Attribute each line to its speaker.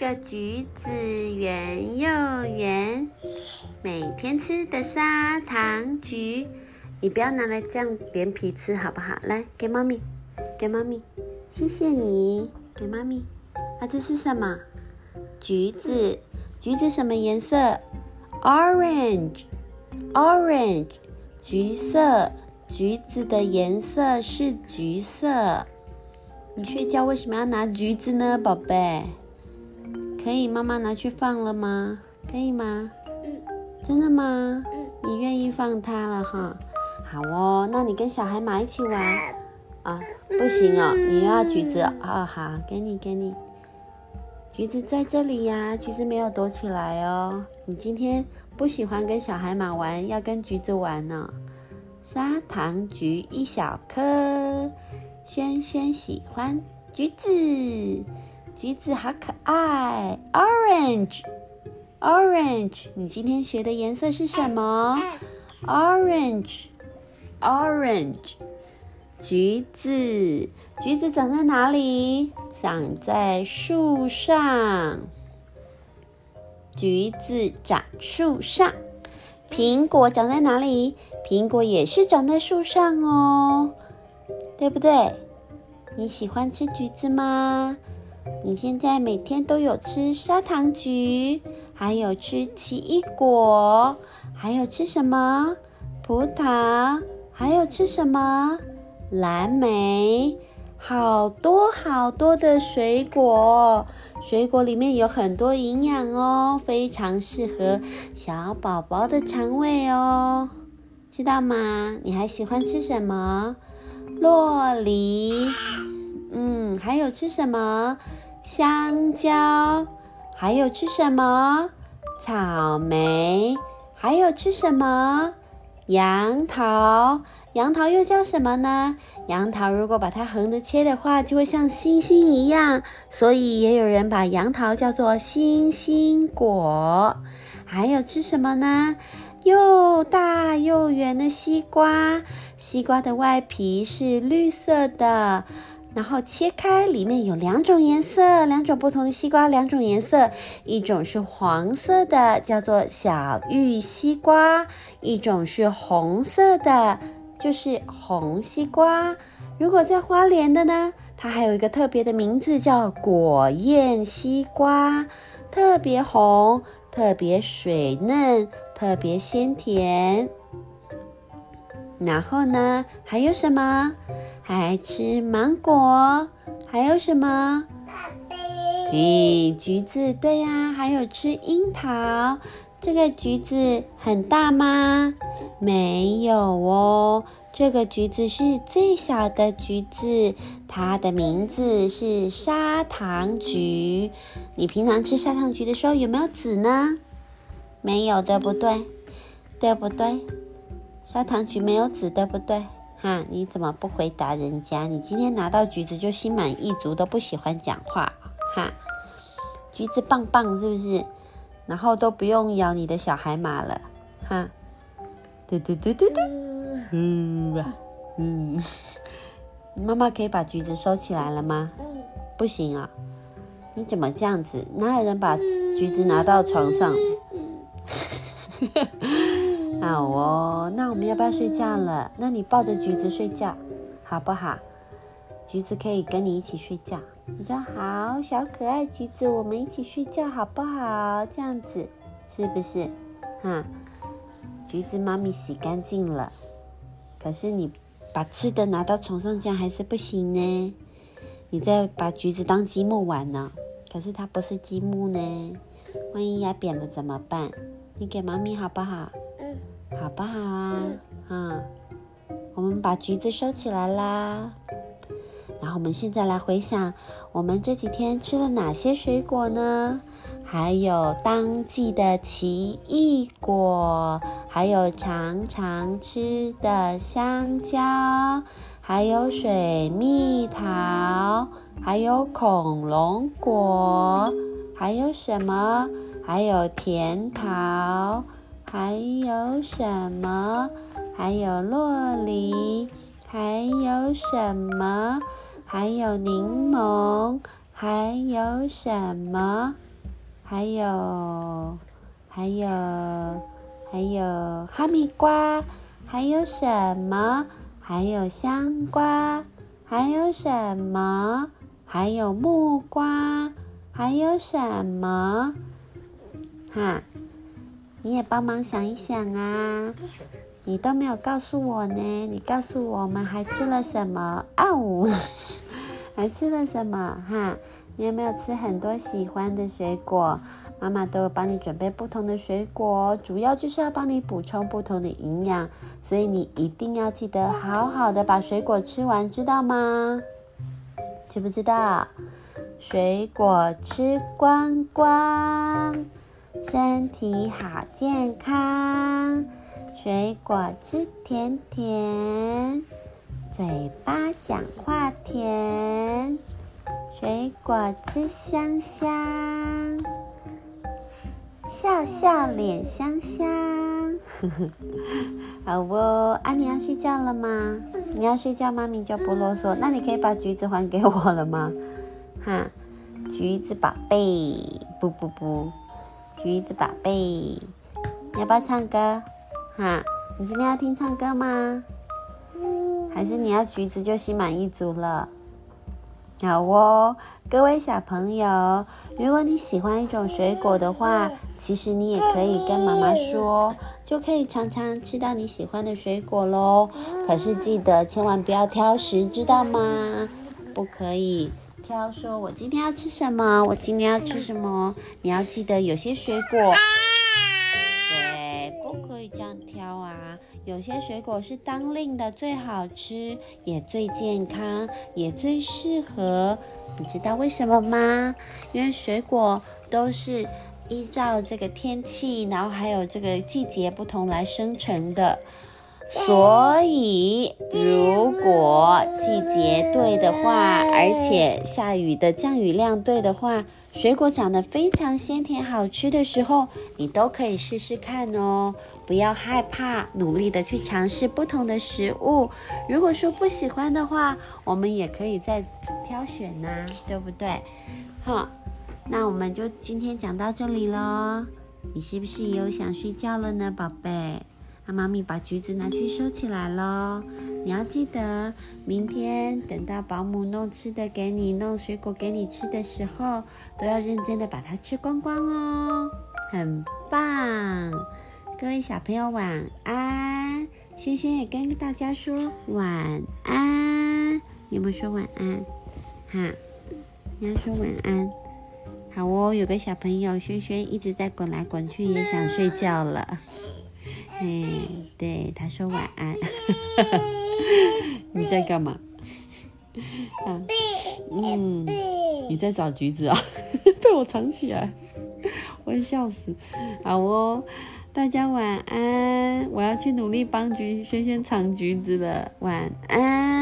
Speaker 1: 个橘子圆又圆，每天吃的砂糖橘。你不要拿来这样连皮吃好不好？来，给妈咪，给妈咪，谢谢你，给妈咪。啊，这是什么？橘子，橘子什么颜色？Orange，Orange，橘色。橘子的颜色是橘色。你睡觉为什么要拿橘子呢，宝贝？可以妈妈拿去放了吗？可以吗？嗯。真的吗？嗯。你愿意放它了哈？好哦，那你跟小海马一起玩啊？不行哦，你又要橘子哦。好，给你，给你。橘子在这里呀，橘子没有躲起来哦。你今天不喜欢跟小海马玩，要跟橘子玩呢。砂糖橘一小颗，轩轩喜欢橘子，橘子好可爱。Orange，Orange，你今天学的颜色是什么？Orange，Orange，橘子，橘子长在哪里？长在树上。橘子长树上。苹果长在哪里？苹果也是长在树上哦，对不对？你喜欢吃橘子吗？你现在每天都有吃砂糖橘，还有吃奇异果，还有吃什么？葡萄，还有吃什么？蓝莓。好多好多的水果，水果里面有很多营养哦，非常适合小宝宝的肠胃哦，知道吗？你还喜欢吃什么？洛梨，嗯，还有吃什么？香蕉，还有吃什么？草莓，还有吃什么？杨桃。杨桃又叫什么呢？杨桃如果把它横着切的话，就会像星星一样，所以也有人把杨桃叫做星星果。还有吃什么呢？又大又圆的西瓜，西瓜的外皮是绿色的，然后切开，里面有两种颜色，两种不同的西瓜，两种颜色，一种是黄色的，叫做小玉西瓜；一种是红色的。就是红西瓜，如果在花莲的呢，它还有一个特别的名字叫果燕西瓜，特别红，特别水嫩，特别鲜甜。然后呢，还有什么？还吃芒果？还有什么？咦，橘子？对呀，还有吃樱桃。这个橘子很大吗？没有哦，这个橘子是最小的橘子，它的名字是砂糖橘。你平常吃砂糖橘的时候有没有籽呢？没有，对不对？对不对？砂糖橘没有籽，对不对？哈，你怎么不回答人家？你今天拿到橘子就心满意足，都不喜欢讲话，哈？橘子棒棒，是不是？然后都不用咬你的小海马了，哈，嘟嘟嘟嘟嘟，嗯，嗯，妈妈可以把橘子收起来了吗？不行啊，你怎么这样子？哪有人把橘子拿到床上？好哦，那我们要不要睡觉了？那你抱着橘子睡觉，好不好？橘子可以跟你一起睡觉。你说好，小可爱橘子，我们一起睡觉好不好？这样子是不是？哈，橘子妈咪洗干净了，可是你把吃的拿到床上，这样还是不行呢。你在把橘子当积木玩呢，可是它不是积木呢，万一压扁了怎么办？你给妈咪好不好？嗯，好不好啊？嗯，我们把橘子收起来啦。然后我们现在来回想，我们这几天吃了哪些水果呢？还有当季的奇异果，还有常常吃的香蕉，还有水蜜桃，还有恐龙果，还有什么？还有甜桃，还有什么？还有洛梨，还有什么？还有柠檬，还有什么？还有，还有，还有哈密瓜，还有什么？还有香瓜，还有什么？还有木瓜，还有什么？哈，你也帮忙想一想啊！你都没有告诉我呢，你告诉我们还吃了什么？哦，还吃了什么？哈。你有没有吃很多喜欢的水果？妈妈都有帮你准备不同的水果，主要就是要帮你补充不同的营养，所以你一定要记得好好的把水果吃完，知道吗？知不知道？水果吃光光，身体好健康。水果吃甜甜，嘴巴讲话甜。水果吃香香，笑笑脸香香。好哦，啊，你要睡觉了吗？你要睡觉，妈咪就不啰嗦。那你可以把橘子还给我了吗？哈，橘子宝贝，不不不，橘子宝贝，你要不要唱歌？哈，你今天要听唱歌吗？还是你要橘子就心满意足了？好哦，各位小朋友，如果你喜欢一种水果的话，其实你也可以跟妈妈说，就可以常常吃到你喜欢的水果喽。可是记得千万不要挑食，知道吗？不可以挑，说我今天要吃什么，我今天要吃什么。你要记得，有些水果，对，不可以这样挑啊。有些水果是当令的最好吃，也最健康，也最适合。你知道为什么吗？因为水果都是依照这个天气，然后还有这个季节不同来生成的。所以，果季节对的话，而且下雨的降雨量对的话，水果长得非常鲜甜好吃的时候，你都可以试试看哦。不要害怕，努力的去尝试不同的食物。如果说不喜欢的话，我们也可以再挑选呐，对不对？好，那我们就今天讲到这里喽。你是不是也有想睡觉了呢，宝贝？那妈咪把橘子拿去收起来喽。你要记得，明天等到保姆弄吃的给你，弄水果给你吃的时候，都要认真的把它吃光光哦。很棒。各位小朋友晚安，轩轩也跟大家说晚安。你有没有说晚安？哈，你要说晚安。好哦，有个小朋友轩轩一直在滚来滚去，也想睡觉了。哎，对，他说晚安。你在干嘛？啊嗯，你在找橘子啊？被我藏起来，我要笑死。好哦。大家晚安，我要去努力帮橘轩轩藏橘子了。晚安。